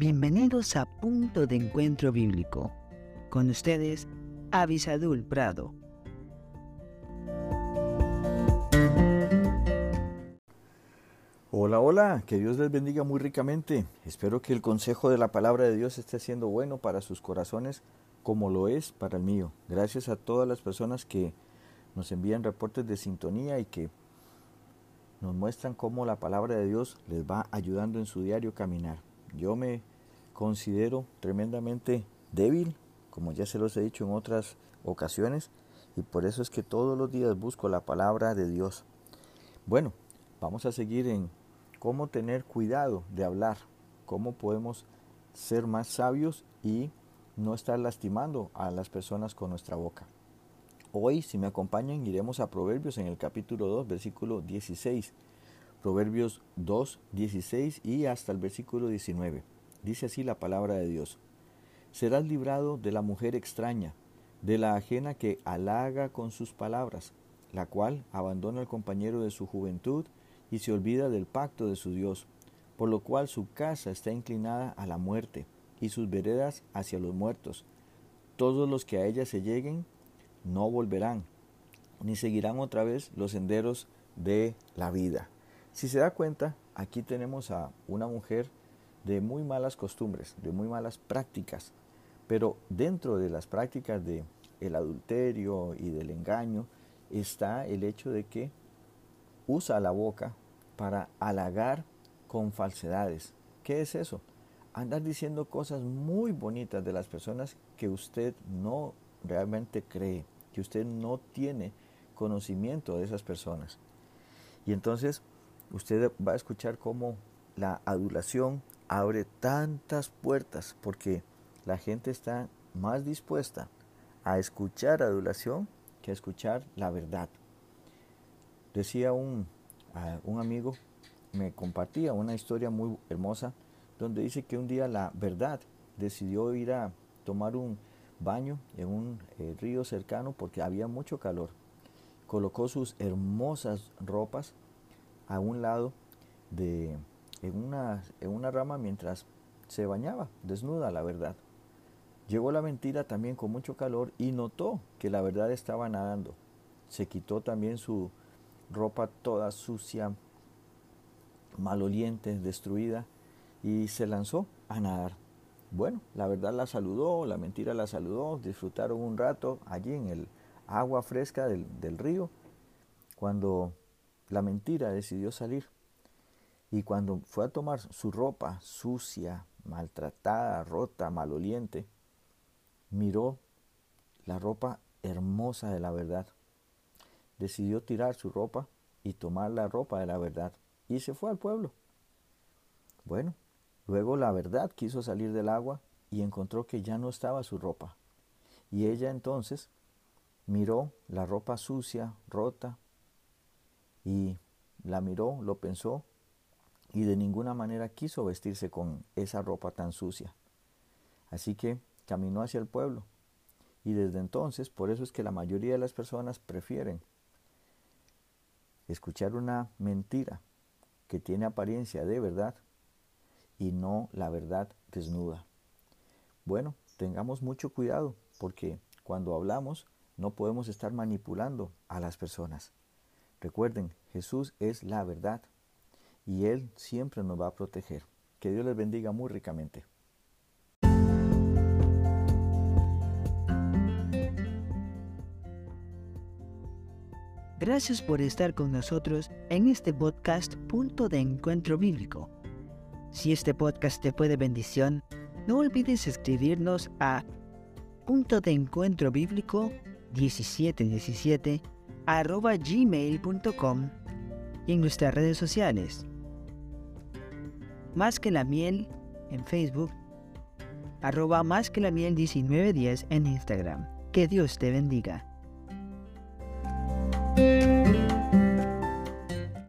Bienvenidos a Punto de Encuentro Bíblico. Con ustedes, Avisadul Prado. Hola, hola, que Dios les bendiga muy ricamente. Espero que el consejo de la palabra de Dios esté siendo bueno para sus corazones como lo es para el mío. Gracias a todas las personas que nos envían reportes de sintonía y que nos muestran cómo la palabra de Dios les va ayudando en su diario caminar. Yo me considero tremendamente débil, como ya se los he dicho en otras ocasiones, y por eso es que todos los días busco la palabra de Dios. Bueno, vamos a seguir en cómo tener cuidado de hablar, cómo podemos ser más sabios y no estar lastimando a las personas con nuestra boca. Hoy, si me acompañan, iremos a Proverbios en el capítulo 2, versículo 16. Proverbios 2, 16 y hasta el versículo 19. Dice así la palabra de Dios. Serás librado de la mujer extraña, de la ajena que halaga con sus palabras, la cual abandona al compañero de su juventud y se olvida del pacto de su Dios, por lo cual su casa está inclinada a la muerte y sus veredas hacia los muertos. Todos los que a ella se lleguen no volverán, ni seguirán otra vez los senderos de la vida. Si se da cuenta, aquí tenemos a una mujer de muy malas costumbres, de muy malas prácticas, pero dentro de las prácticas de adulterio y del engaño está el hecho de que usa la boca para halagar con falsedades. ¿Qué es eso? Andar diciendo cosas muy bonitas de las personas que usted no realmente cree, que usted no tiene conocimiento de esas personas. Y entonces usted va a escuchar cómo la adulación abre tantas puertas porque la gente está más dispuesta a escuchar adulación que a escuchar la verdad. Decía un, un amigo, me compartía una historia muy hermosa donde dice que un día la verdad decidió ir a tomar un baño en un eh, río cercano porque había mucho calor. Colocó sus hermosas ropas a un lado de en una, en una rama mientras se bañaba, desnuda la verdad. Llegó la mentira también con mucho calor y notó que la verdad estaba nadando. Se quitó también su ropa toda sucia, maloliente, destruida y se lanzó a nadar. Bueno, la verdad la saludó, la mentira la saludó, disfrutaron un rato allí en el agua fresca del, del río, cuando la mentira decidió salir. Y cuando fue a tomar su ropa sucia, maltratada, rota, maloliente, miró la ropa hermosa de la verdad. Decidió tirar su ropa y tomar la ropa de la verdad y se fue al pueblo. Bueno, Luego la verdad quiso salir del agua y encontró que ya no estaba su ropa. Y ella entonces miró la ropa sucia, rota, y la miró, lo pensó, y de ninguna manera quiso vestirse con esa ropa tan sucia. Así que caminó hacia el pueblo. Y desde entonces, por eso es que la mayoría de las personas prefieren escuchar una mentira que tiene apariencia de verdad y no la verdad desnuda. Bueno, tengamos mucho cuidado porque cuando hablamos no podemos estar manipulando a las personas. Recuerden, Jesús es la verdad y Él siempre nos va a proteger. Que Dios les bendiga muy ricamente. Gracias por estar con nosotros en este podcast Punto de Encuentro Bíblico. Si este podcast te fue de bendición, no olvides escribirnos a punto de encuentro bíblico 1717 arroba gmail.com y en nuestras redes sociales. Más que la miel en Facebook, arroba más que la miel 1910 en Instagram. Que Dios te bendiga.